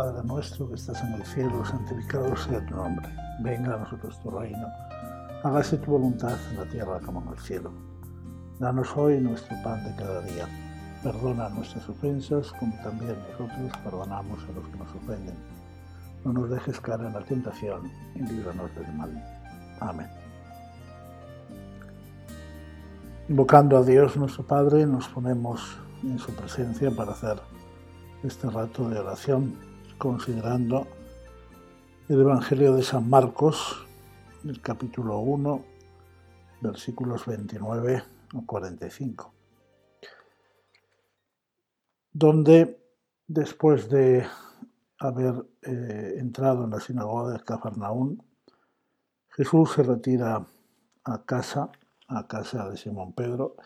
Padre nuestro que estás en el cielo, santificado sea tu nombre. Venga a nosotros tu reino. Hágase tu voluntad en la tierra como en el cielo. Danos hoy nuestro pan de cada día. Perdona nuestras ofensas como también nosotros perdonamos a los que nos ofenden. No nos dejes caer en la tentación y líbranos del mal. Amén. Invocando a Dios nuestro Padre, nos ponemos en su presencia para hacer este rato de oración, considerando el Evangelio de San Marcos, el capítulo 1, versículos 29 a 45, donde después de haber eh, entrado en la sinagoga de Cafarnaún, Jesús se retira a casa, a casa de Simón Pedro,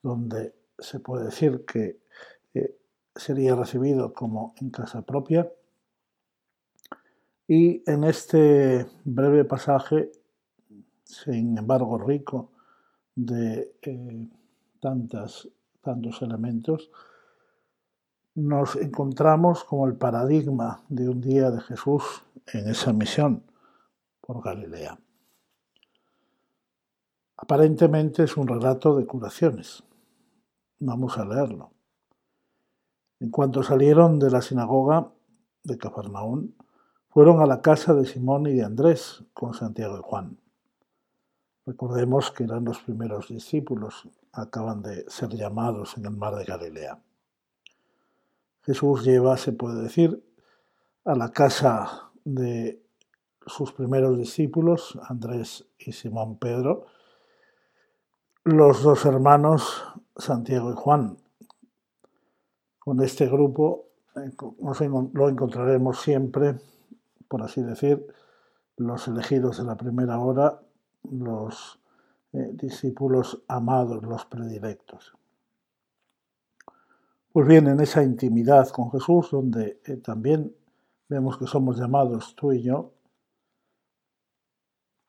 donde se puede decir que eh, sería recibido como en casa propia. Y en este breve pasaje, sin embargo rico de eh, tantos elementos, nos encontramos como el paradigma de un día de Jesús en esa misión por Galilea. Aparentemente es un relato de curaciones. Vamos a leerlo. En cuanto salieron de la sinagoga de Cafarnaún, fueron a la casa de Simón y de Andrés con Santiago y Juan. Recordemos que eran los primeros discípulos, acaban de ser llamados en el mar de Galilea. Jesús lleva, se puede decir, a la casa de sus primeros discípulos, Andrés y Simón Pedro, los dos hermanos Santiago y Juan. Con este grupo lo encontraremos siempre, por así decir, los elegidos de la primera hora, los eh, discípulos amados, los predilectos. Pues bien, en esa intimidad con Jesús, donde eh, también vemos que somos llamados tú y yo,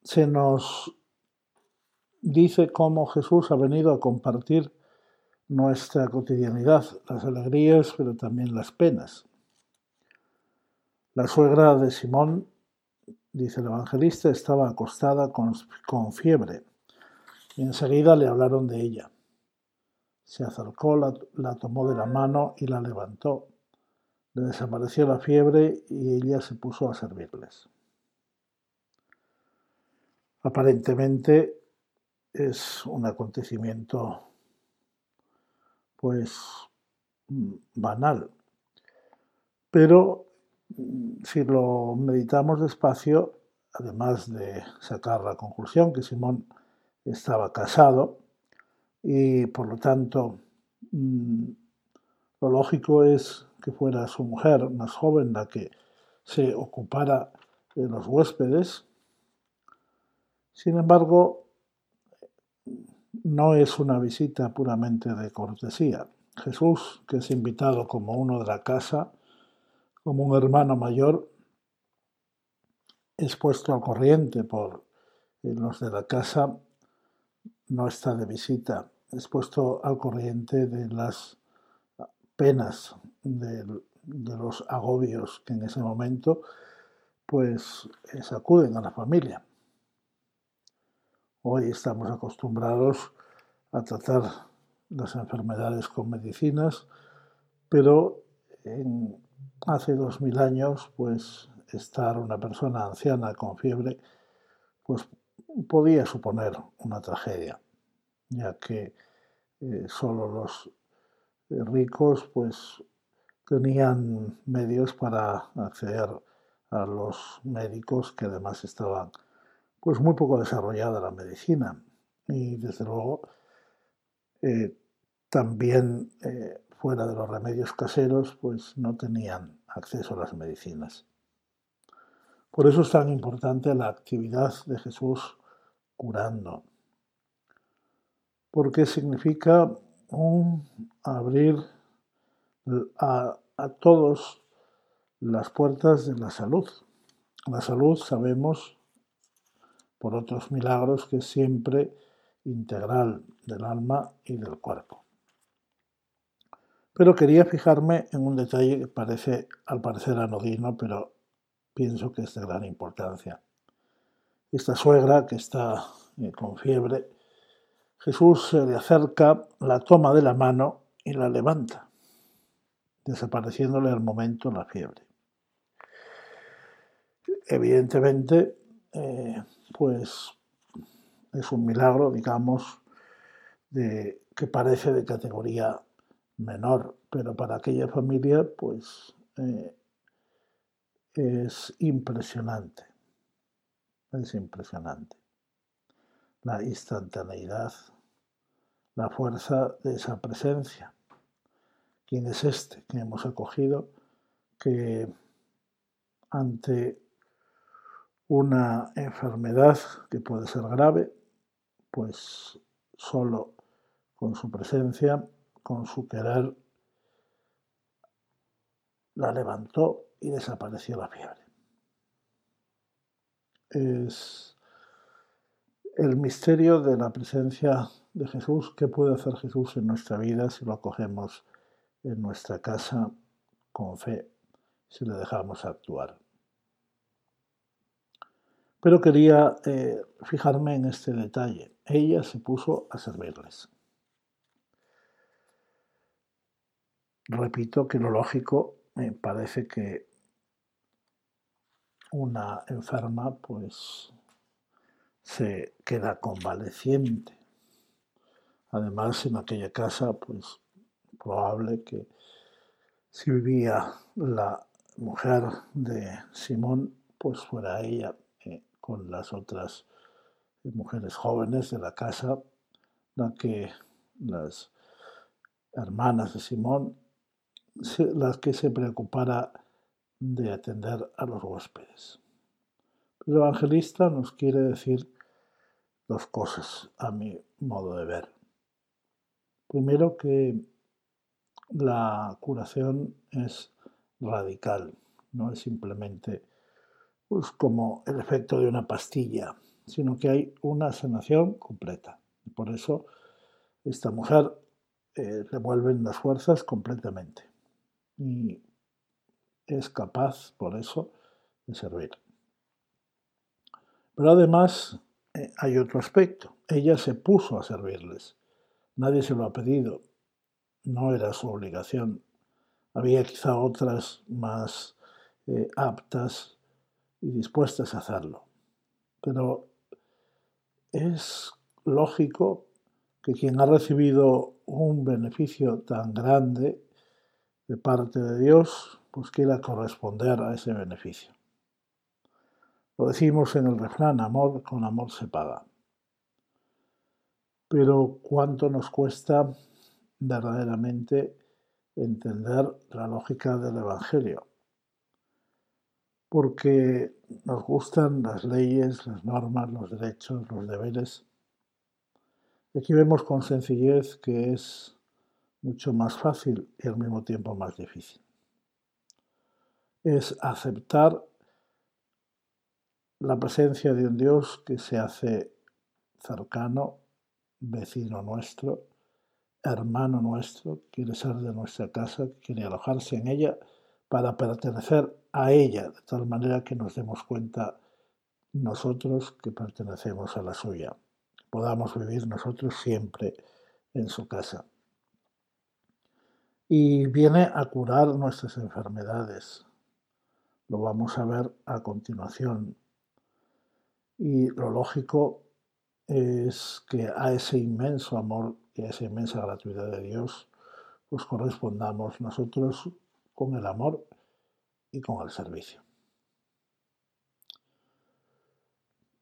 se nos dice cómo Jesús ha venido a compartir nuestra cotidianidad, las alegrías, pero también las penas. La suegra de Simón, dice el evangelista, estaba acostada con, con fiebre y enseguida le hablaron de ella. Se acercó, la, tomó de la mano y la levantó. Le desapareció la fiebre y ella se puso a servirles. Aparentemente es un acontecimiento pues banal. Pero si lo meditamos despacio, además de sacar la conclusión que Simón estaba casado, y por lo tanto mm, lo lógico es que fuera su mujer más joven la que se ocupara de los huéspedes. Sin embargo, no es una visita puramente de cortesía. Jesús, que es invitado como uno de la casa, como un hermano mayor, es puesto al corriente por los de la casa, no está de visita es puesto al corriente de las penas, de, los agobios que en ese momento pues sacuden a la familia. Hoy estamos acostumbrados a tratar las enfermedades con medicinas, pero en, hace dos mil años, pues estar una persona anciana con fiebre, pues podía suponer una tragedia ya que eh, solo los ricos pues tenían medios para acceder a los médicos que además estaban pues muy poco desarrollada la medicina y desde luego eh, también fuera de los remedios caseros pues no tenían acceso a las medicinas. Por eso es tan importante la actividad de Jesús curando, porque significa un abrir a, todos las puertas de la salud. La salud sabemos por otros milagros que siempre integral del alma y del cuerpo. Pero quería fijarme en un detalle que parece, al parecer, anodino, pero pienso que es de gran importancia. Esta suegra que está eh, con fiebre, Jesús se le acerca, la toma de la mano y la levanta, desapareciéndole al momento la fiebre. Evidentemente, eh, pues es un milagro, digamos, de, que parece de categoría menor, pero para aquella familia pues eh, es impresionante, es impresionante. La instantaneidad, la fuerza de esa presencia. ¿Quién es este que hemos acogido que ante una enfermedad que puede ser grave, pues solo con su presencia con su querer la levantó y desapareció la fiebre. Es el misterio de la presencia de Jesús, qué puede hacer Jesús en nuestra vida si lo acogemos en nuestra casa con fe, si le dejamos actuar. Pero quería eh, fijarme en este detalle. Ella se puso a servirles. repito que lo lógico me parece que una enferma pues se queda convaleciente. Además, en aquella casa, pues probable que si vivía la mujer de Simón, pues fuera ella con las otras mujeres jóvenes de la casa, la que las hermanas de Simón las que se preocupara de atender a los huéspedes. El evangelista nos quiere decir dos cosas a mi modo de ver. Primero que la curación es radical, no es simplemente pues, como el efecto de una pastilla, sino que hay una sanación completa. Por eso esta mujer eh, le las fuerzas completamente y es capaz, por eso, de servir. Pero además eh, hay otro aspecto. Ella se puso a servirles. Nadie se lo ha pedido. No era su obligación. Había quizá otras más eh, aptas y dispuestas a hacerlo. Pero es lógico que quien ha recibido un beneficio tan grande de parte de Dios, pues quiera corresponder a ese beneficio. Lo decimos en el refrán, amor con amor se paga. Pero ¿cuánto nos cuesta verdaderamente entender la lógica del Evangelio? Porque nos gustan las leyes, las normas, los derechos, los deberes. Aquí vemos con sencillez que es mucho más fácil y al mismo tiempo más difícil. Es aceptar la presencia de un Dios que se hace cercano, vecino nuestro, hermano nuestro, quiere ser de nuestra casa, quiere alojarse en ella para pertenecer a ella, de tal manera que nos demos cuenta nosotros que pertenecemos a la suya, podamos vivir nosotros siempre en su casa y viene a curar nuestras enfermedades. Lo vamos a ver a continuación. Y lo lógico es que a ese inmenso amor y a esa inmensa gratuidad de Dios, pues correspondamos nosotros con el amor y con el servicio.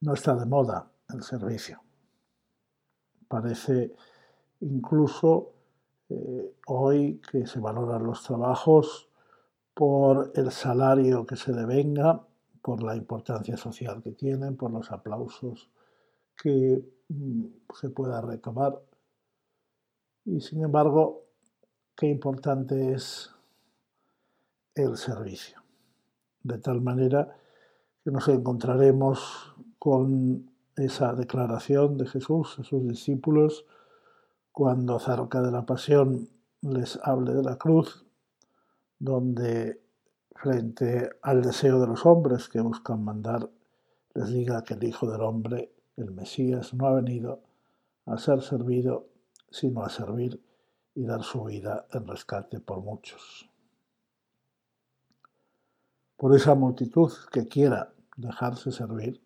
No está de moda el servicio. Parece incluso eh, hoy que se valoran los trabajos por el salario que se devenga, por la importancia social que tienen, por los aplausos que mm, se pueda recabar. Y sin embargo, qué importante es el servicio. De tal manera que nos encontraremos con esa declaración de Jesús a sus discípulos cuando cerca de la pasión les hable de la cruz, donde frente al deseo de los hombres que buscan mandar, les diga que el Hijo del Hombre, el Mesías, no ha venido a ser servido, sino a servir y dar su vida en rescate por muchos. Por esa multitud que quiera dejarse servir,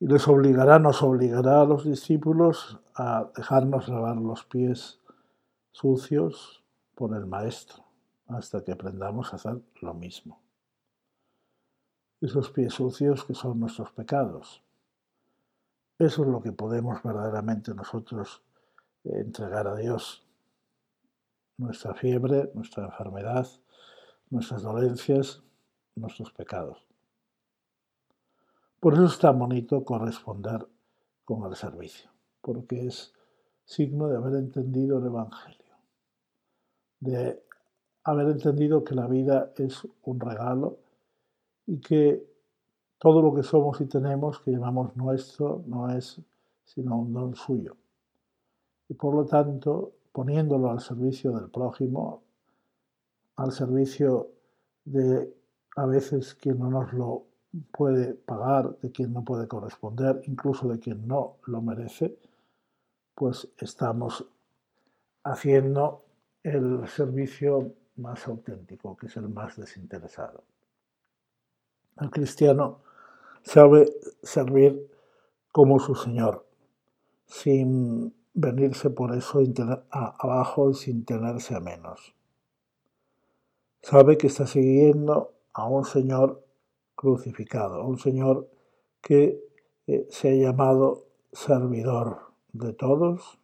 y les obligará, nos obligará a los discípulos a dejarnos lavar los pies sucios por el Maestro, hasta que aprendamos a hacer lo mismo. Esos pies sucios que son nuestros pecados. Eso es lo que podemos verdaderamente nosotros entregar a Dios nuestra fiebre, nuestra enfermedad, nuestras dolencias, nuestros pecados. Por eso es tan bonito corresponder con el servicio, porque es signo de haber entendido el Evangelio, de haber entendido que la vida es un regalo y que todo lo que somos y tenemos, que llamamos nuestro, no es sino un don suyo. Y por lo tanto, poniéndolo al servicio del prójimo, al servicio de a veces quien no nos lo puede pagar, de quien no puede corresponder, incluso de quien no lo merece, pues estamos haciendo el servicio más auténtico, que es el más desinteresado. El cristiano sabe servir como su Señor, sin venirse por eso abajo sin tenerse a menos. Sabe que está siguiendo a un Señor crucificado, a un Señor que eh, se ha llamado servidor de todos,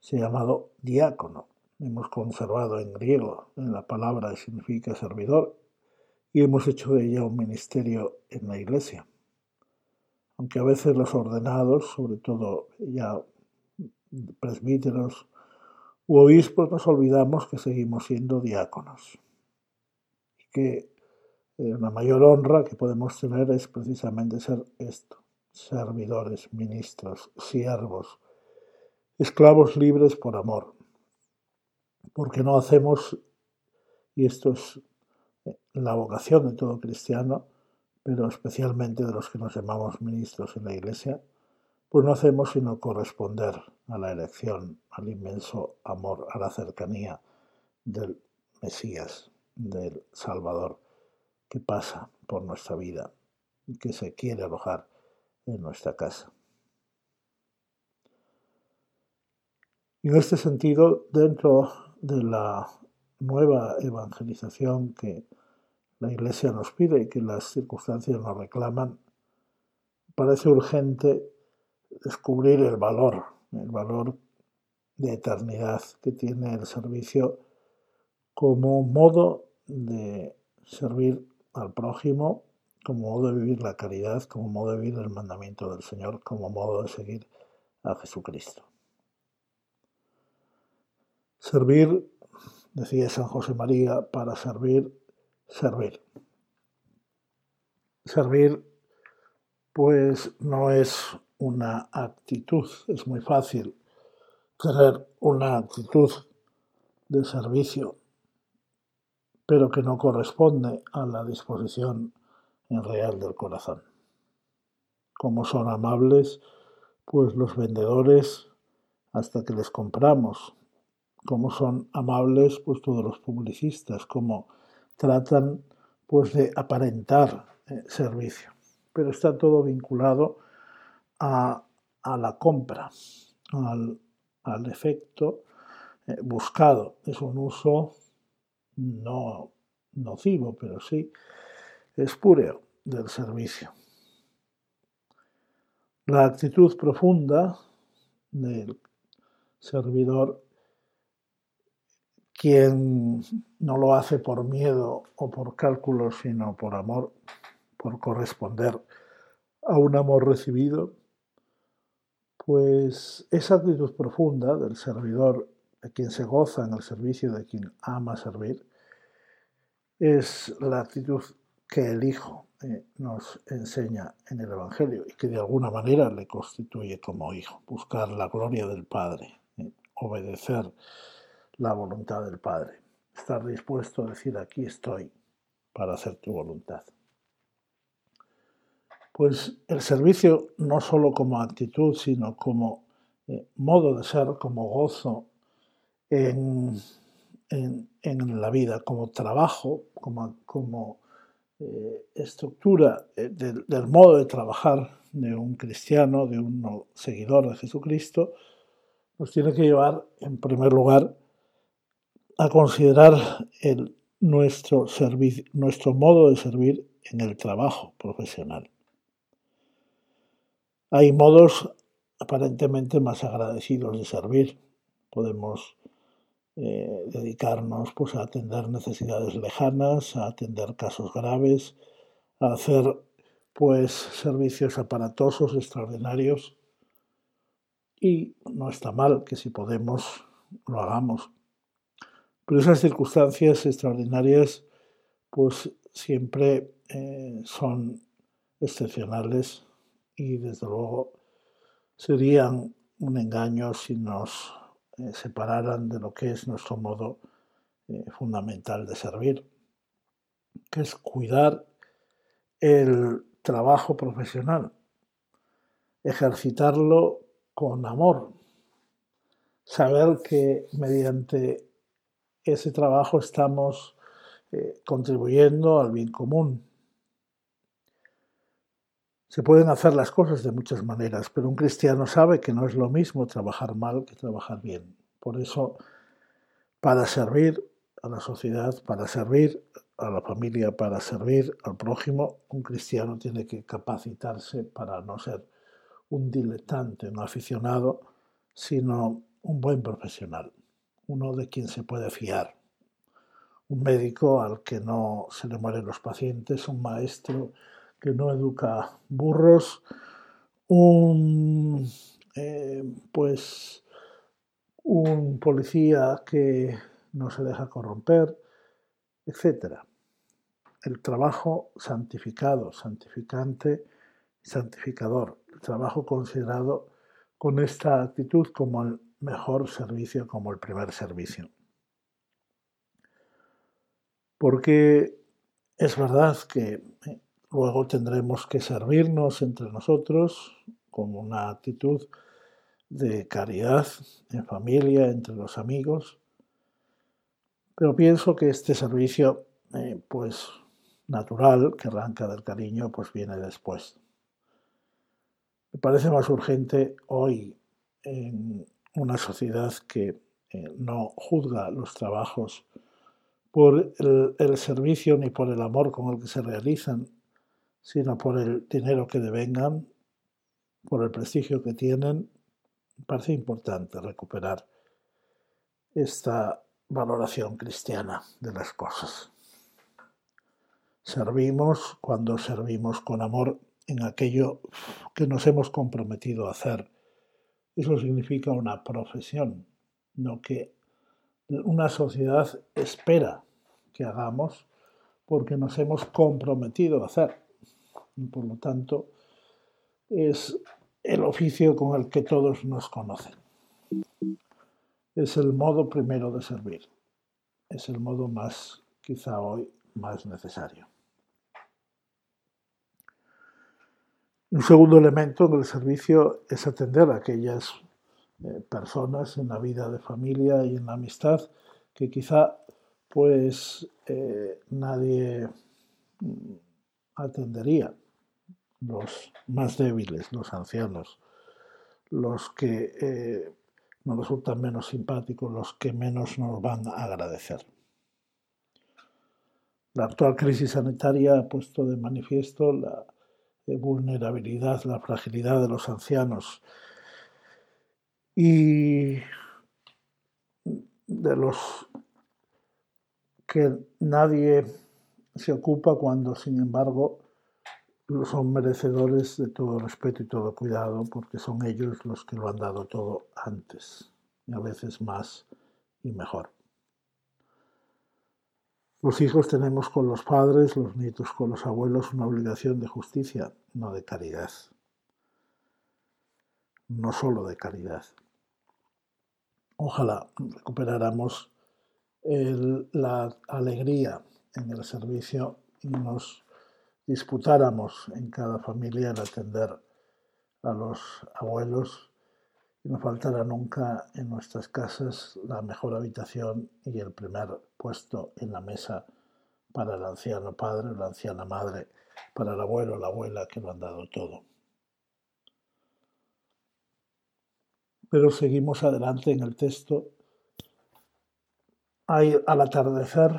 se ha llamado diácono. Hemos conservado en griego la palabra que significa servidor y hemos hecho de ella un ministerio en la iglesia. Aunque a veces los ordenados, sobre todo ya presbíteros u obispos, nos olvidamos que seguimos siendo diáconos. Que la mayor honra que podemos tener es precisamente ser esto, servidores, ministros, siervos, esclavos libres por amor. Porque no hacemos, y esto es eh, la vocación de todo cristiano, pero especialmente de los que nos llamamos ministros en la Iglesia, pues no hacemos sino corresponder a la elección, al inmenso amor, a la cercanía del Mesías, del Salvador, que pasa por nuestra vida y que se quiere alojar en nuestra casa. En este sentido, dentro de la nueva evangelización que la Iglesia nos pide y que las circunstancias nos reclaman, parece urgente descubrir el valor, el valor de eternidad que tiene el servicio como modo de servir al prójimo, como modo de vivir la caridad, como modo de vivir el mandamiento del Señor, como modo de seguir a Jesucristo. Servir, decía San José María, para servir, servir. Servir, pues no es una actitud. Es muy fácil tener una actitud de servicio, pero que no corresponde a la disposición real del corazón. Como son amables, pues los vendedores hasta que les compramos. Como son amables, pues todos los publicistas, como tratan pues de aparentar eh, servicio. Pero está todo vinculado a, la compra, al, efecto eh, buscado. Es un uso no nocivo, pero sí espúreo del servicio. La actitud profunda del servidor, quien no lo hace por miedo o por cálculo, sino por amor, por corresponder a un amor recibido, pues esa actitud profunda del servidor, de quien se goza en el servicio, de quien ama servir, es la actitud que el Hijo eh, nos enseña en el Evangelio y que de alguna manera le constituye como hijo, buscar la gloria del Padre, eh, obedecer la voluntad del Padre. Estar dispuesto a decir aquí estoy para hacer tu voluntad. Pues el servicio no solo como actitud, sino como eh, modo de ser, como gozo en, la vida, como trabajo, como, como eh, estructura eh, del modo de trabajar de un cristiano, de un seguidor de Jesucristo, nos tiene que llevar, en primer lugar, a considerar el, nuestro, nuestro modo de servir en el trabajo profesional. Hay modos aparentemente más agradecidos de servir. Podemos eh, dedicarnos pues, a atender necesidades lejanas, a atender casos graves, a hacer pues servicios aparatosos extraordinarios y no está mal que si podemos lo hagamos. Pero esas circunstancias extraordinarias pues siempre eh, son excepcionales y desde luego serían un engaño si nos eh, separaran de lo que es nuestro modo eh, fundamental de servir, que es cuidar el trabajo profesional, ejercitarlo con amor, saber que mediante ese trabajo estamos eh, contribuyendo al bien común. Se pueden hacer las cosas de muchas maneras, pero un cristiano sabe que no es lo mismo trabajar mal que trabajar bien. Por eso, para servir a la sociedad, para servir a la familia, para servir al prójimo, un cristiano tiene que capacitarse para no ser un diletante, un aficionado, sino un buen profesional, uno de quien se puede fiar, un médico al que no se le mueren los pacientes, un maestro que no educa burros, un eh, pues un policía que no se deja corromper, etc. El trabajo santificado, santificante, santificador, el trabajo considerado con esta actitud como el mejor servicio, como el primer servicio. Porque es verdad que eh, luego tendremos que servirnos entre nosotros como una actitud de caridad en familia, entre los amigos, pero pienso que este servicio, eh, pues natural, que arranca del cariño, pues viene después. Me parece más urgente hoy en una sociedad que eh, no juzga los trabajos por el, servicio ni por el amor con el que se realizan, sino por el dinero que devengan, por el prestigio que tienen. Parece importante recuperar esta valoración cristiana de las cosas. Servimos cuando servimos con amor en aquello que nos hemos comprometido a hacer. Eso significa una profesión, no que una sociedad espera que hagamos porque nos hemos comprometido a hacer. Por lo tanto, es el oficio con el que todos nos conocen es el modo primero de servir. Es el modo más, quizá hoy, más necesario. Un segundo elemento del servicio es atender a aquellas eh, personas en la vida de familia y en la amistad que quizá pues eh, nadie mm, atendería, los más débiles, los ancianos, los que eh, nos resultan menos simpáticos, los que menos nos van a agradecer. La actual crisis sanitaria ha puesto de manifiesto la eh, vulnerabilidad, la fragilidad de los ancianos y de los que nadie se ocupa cuando, sin embargo, son merecedores de todo respeto y todo cuidado porque son ellos los que lo han dado todo antes y a veces más y mejor. Los hijos tenemos con los padres, los nietos con los abuelos una obligación de justicia, no de caridad. No solo de caridad. Ojalá recuperáramos la alegría en el servicio y nos disputáramos en cada familia el atender a los abuelos y no faltara nunca en nuestras casas la mejor habitación y el primer puesto en la mesa para el anciano padre, la anciana madre, para el abuelo, la abuela que lo han dado todo. Pero seguimos adelante en el texto. al atardecer,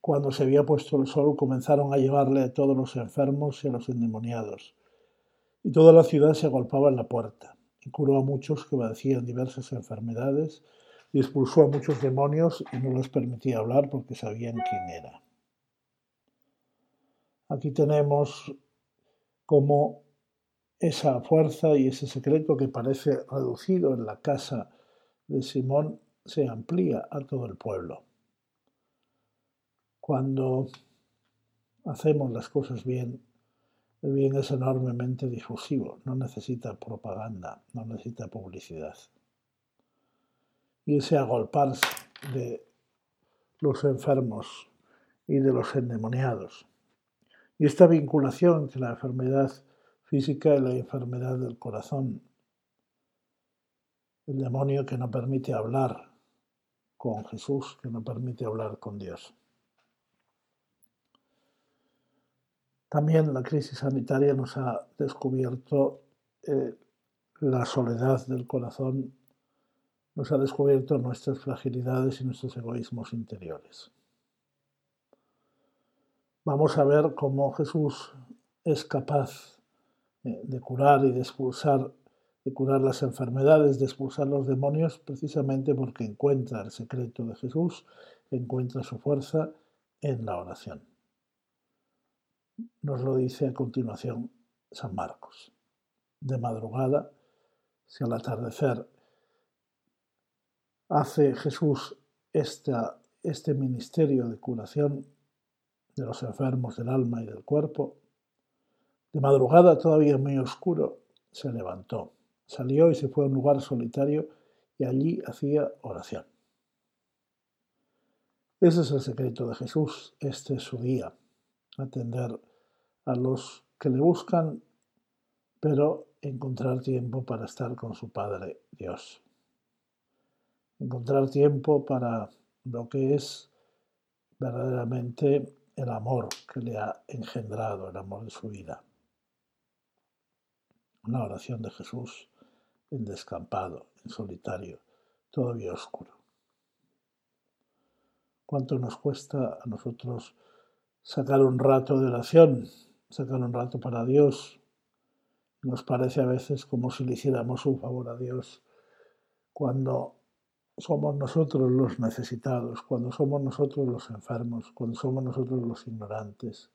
cuando se había puesto el sol, comenzaron a llevarle a todos los enfermos y a los endemoniados. Y toda la ciudad se agolpaba en la puerta. Y curó a muchos que padecían diversas enfermedades y expulsó a muchos demonios y no les permitía hablar porque sabían quién era. Aquí tenemos como esa fuerza y ese secreto que parece reducido en la casa de Simón se amplía a todo el pueblo. Cuando hacemos las cosas bien, el bien es enormemente difusivo, no necesita propaganda, no necesita publicidad. Y ese agolparse de los enfermos y de los endemoniados, y esta vinculación entre la enfermedad física y la enfermedad del corazón. El demonio que no permite hablar con Jesús, que no permite hablar con Dios. También la crisis sanitaria nos ha descubierto eh, la soledad del corazón, nos ha descubierto nuestras fragilidades y nuestros egoísmos interiores. Vamos a ver cómo Jesús es capaz eh, de curar y de expulsar, de curar las enfermedades, de expulsar los demonios, precisamente porque encuentra el secreto de Jesús, encuentra su fuerza en la oración. Nos lo dice a continuación San Marcos. De madrugada, si al atardecer hace Jesús este ministerio de curación de los enfermos del alma y del cuerpo, de madrugada, todavía muy oscuro, se levantó, salió y se fue a un lugar solitario y allí hacía oración. Ese es el secreto de Jesús, este es su día, atender a los que le buscan, pero encontrar tiempo para estar con su Padre Dios. Encontrar tiempo para lo que es verdaderamente el amor que le ha engendrado, el amor de su vida una oración de Jesús en descampado, en solitario, todavía oscuro. ¿Cuánto nos cuesta a nosotros sacar un rato de oración, sacar un rato para Dios? Nos parece a veces como si le hiciéramos un favor a Dios cuando somos nosotros los necesitados, cuando somos nosotros los enfermos, cuando somos nosotros los ignorantes,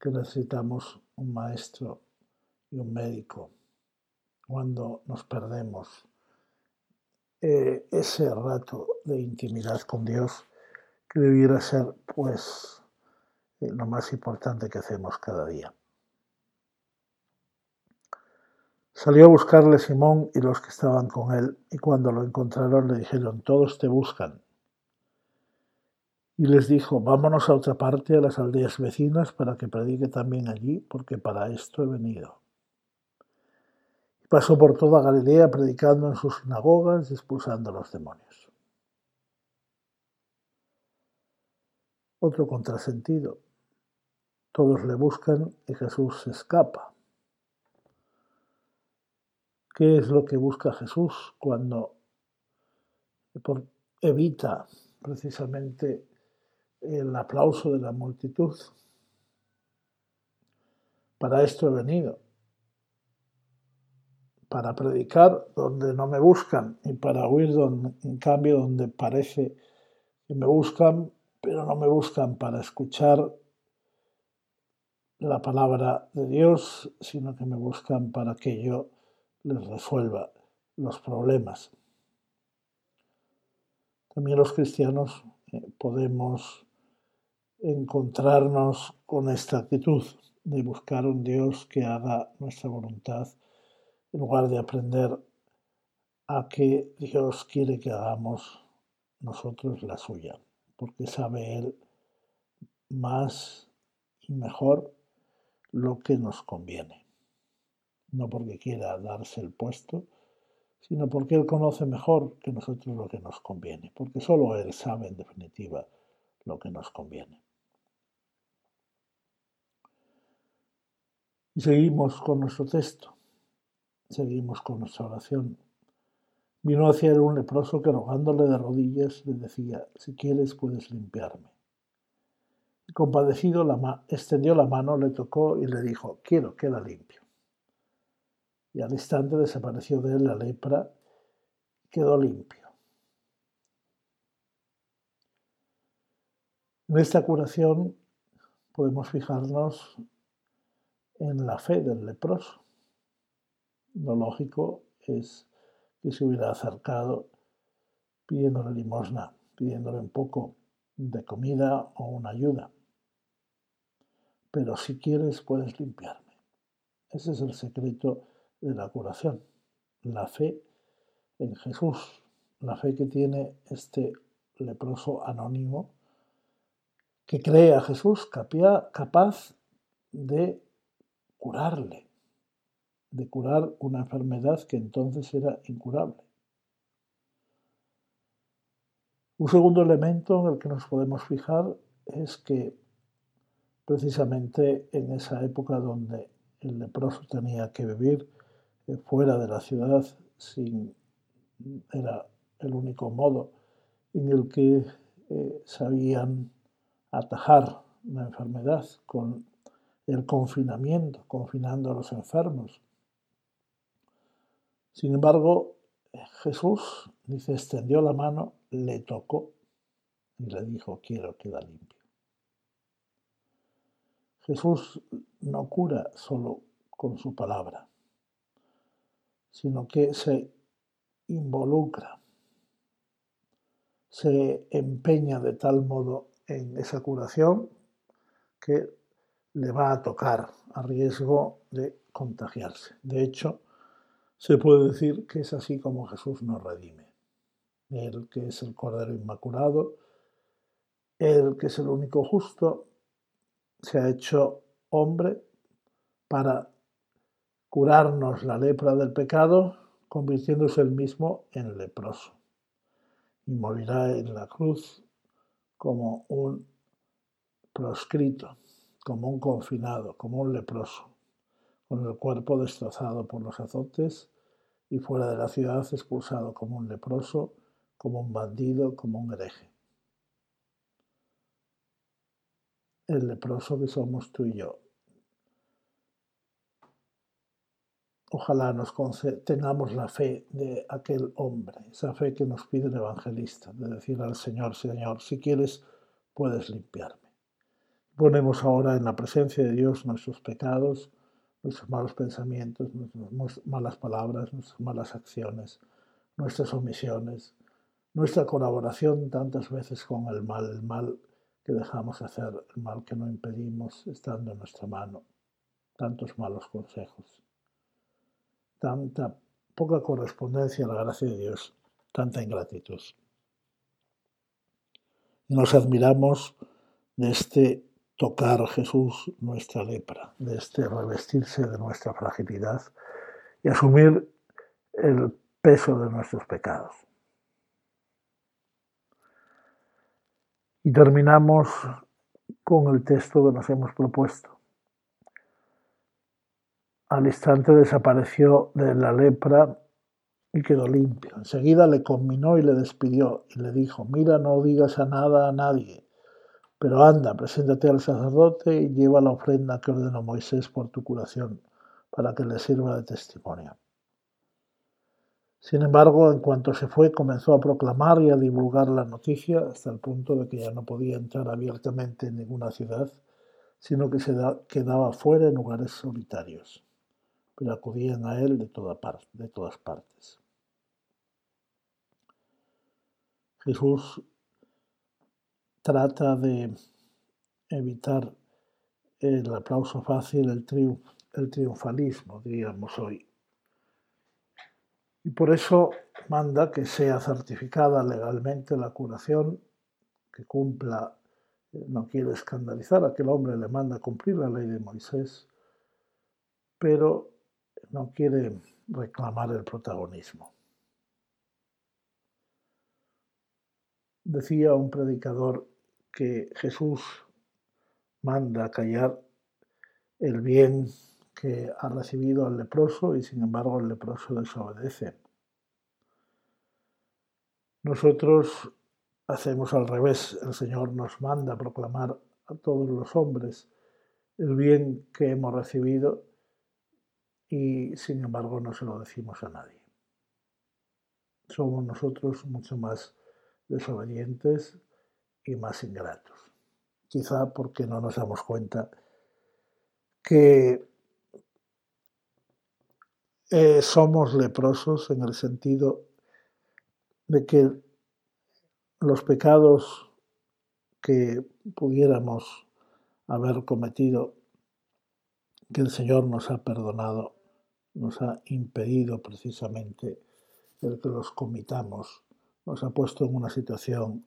que necesitamos un maestro y un médico cuando nos perdemos eh, ese rato de intimidad con Dios que debiera ser pues lo más importante que hacemos cada día. Salió a buscarle Simón y los que estaban con él, y cuando lo encontraron le dijeron, todos te buscan. Y les dijo, vámonos a otra parte, a las aldeas vecinas, para que predique también allí, porque para esto he venido. Pasó por toda Galilea predicando en sus sinagogas y expulsando a los demonios. Otro contrasentido. Todos le buscan y Jesús se escapa. ¿Qué es lo que busca Jesús cuando evita precisamente el aplauso de la multitud? Para esto he venido para predicar donde no me buscan y para huir en cambio donde parece que me buscan, pero no me buscan para escuchar la palabra de Dios, sino que me buscan para que yo les resuelva los problemas. También los cristianos eh, podemos encontrarnos con esta actitud de buscar un Dios que haga nuestra voluntad en lugar de aprender a que Dios quiere que hagamos nosotros la suya, porque sabe Él más y mejor lo que nos conviene. No porque quiera darse el puesto, sino porque Él conoce mejor que nosotros lo que nos conviene, porque solo Él sabe en definitiva lo que nos conviene. Y seguimos con nuestro texto, seguimos con nuestra oración. Vino hacia él un leproso que rogándole de rodillas le decía, si quieres puedes limpiarme. Compadecido la extendió la mano, le tocó y le dijo, quiero, queda limpio. Y al instante desapareció de él la lepra, quedó limpio. En esta curación podemos fijarnos en la fe del leproso. Lo lógico es que se hubiera acercado pidiéndole limosna, pidiéndole un poco de comida o una ayuda. Pero si quieres puedes limpiarme. Ese es el secreto de la curación, la fe en Jesús, la fe que tiene este leproso anónimo que cree a Jesús capaz de curarle, de curar una enfermedad que entonces era incurable. Un segundo elemento en el que nos podemos fijar es que precisamente en esa época donde el leproso tenía que vivir eh, fuera de la ciudad, sin, era el único modo en el que eh, sabían atajar la enfermedad con el confinamiento, confinando a los enfermos. Sin embargo, Jesús, dice, extendió la mano, le tocó y le dijo, quiero quedar limpio. Jesús no cura solo con su palabra, sino que se involucra, se empeña de tal modo en esa curación que le va a tocar a riesgo de contagiarse. De hecho, se puede decir que es así como Jesús nos redime. Él que es el Cordero Inmaculado, Él que es el único justo, se ha hecho hombre para curarnos la lepra del pecado, convirtiéndose él mismo en leproso. Y morirá en la cruz como un proscrito como un confinado, como un leproso, con el cuerpo destrozado por los azotes y fuera de la ciudad expulsado como un leproso, como un bandido, como un hereje. El leproso que somos tú y yo. Ojalá nos tengamos la fe de aquel hombre, esa fe que nos pide el evangelista, de decir al Señor, Señor, si quieres, puedes limpiarme. Ponemos ahora en la presencia de Dios nuestros pecados, nuestros malos pensamientos, nuestras malas palabras, nuestras malas acciones, nuestras omisiones, nuestra colaboración tantas veces con el mal, el mal que dejamos hacer, el mal que no impedimos estando en nuestra mano, tantos malos consejos, tanta poca correspondencia a la gracia de Dios, tanta ingratitud. Y nos admiramos de este tocar Jesús nuestra lepra, de este revestirse de nuestra fragilidad y asumir el peso de nuestros pecados. Y terminamos con el texto que nos hemos propuesto. Al instante desapareció de la lepra y quedó limpio. Enseguida le conminó y le despidió y le dijo, mira, no digas a nada a nadie pero anda, preséntate al sacerdote y lleva la ofrenda que ordenó Moisés por tu curación, para que le sirva de testimonio. Sin embargo, en cuanto se fue, comenzó a proclamar y a divulgar la noticia hasta el punto de que ya no podía entrar abiertamente en ninguna ciudad, sino que se quedaba fuera en lugares solitarios. Pero acudían a él de, de todas partes. Jesús trata de evitar el aplauso fácil, el, el triunfalismo, diríamos hoy. Y por eso manda que sea certificada legalmente la curación, que cumpla, eh, no quiere escandalizar, a aquel hombre le manda cumplir la ley de Moisés, pero no quiere reclamar el protagonismo. Decía un predicador que Jesús manda callar el bien que ha recibido el leproso y sin embargo el leproso desobedece. Nosotros hacemos al revés, el Señor nos manda a proclamar a todos los hombres el bien que hemos recibido y sin embargo no se lo decimos a nadie. Somos nosotros mucho más desobedientes y más ingratos. Quizá porque no nos damos cuenta que eh, somos leprosos en el sentido de que los pecados que pudiéramos haber cometido, que el Señor nos ha perdonado, nos ha impedido precisamente el que los comitamos, nos ha puesto en una situación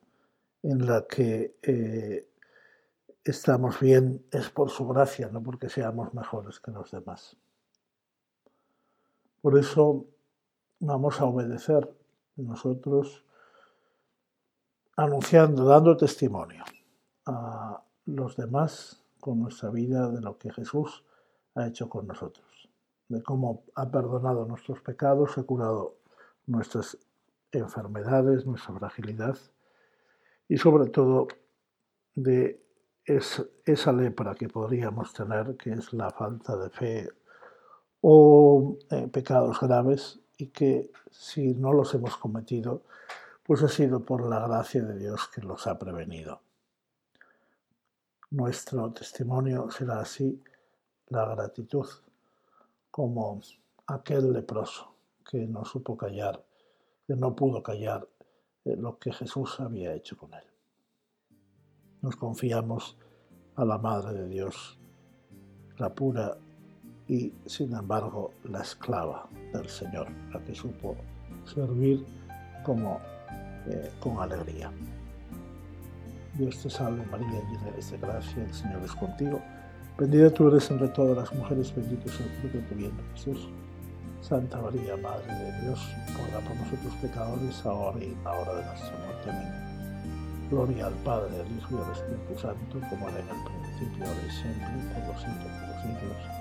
en la que eh, estamos bien es por su gracia, no porque seamos mejores que los demás. Por eso vamos a obedecer nosotros anunciando, dando testimonio a los demás con nuestra vida de lo que Jesús ha hecho con nosotros, de cómo ha perdonado nuestros pecados, ha curado nuestras enfermedades, nuestra fragilidad y sobre todo de esa lepra que podríamos tener, que es la falta de fe o eh, pecados graves y que si no los hemos cometido, pues ha sido por la gracia de Dios que los ha prevenido. Nuestro testimonio será así la gratitud, como aquel leproso que no supo callar, que no pudo callar eh, lo que Jesús había hecho con él. Nos confiamos a la Madre de Dios, la pura y sin embargo la esclava del Señor, la que supo servir como eh, con alegría. Dios te salve María, llena eres de gracia, el Señor es contigo. Bendita tú eres entre todas las mujeres, bendito es el fruto de tu vientre Jesús. Santa María, Madre de Dios, ruega por nosotros pecadores, ahora y en la hora de nuestra muerte. Amén. Gloria al Padre, al Hijo y al Espíritu Santo, como era en el principio, ahora y siempre, por los siglos de los siglos.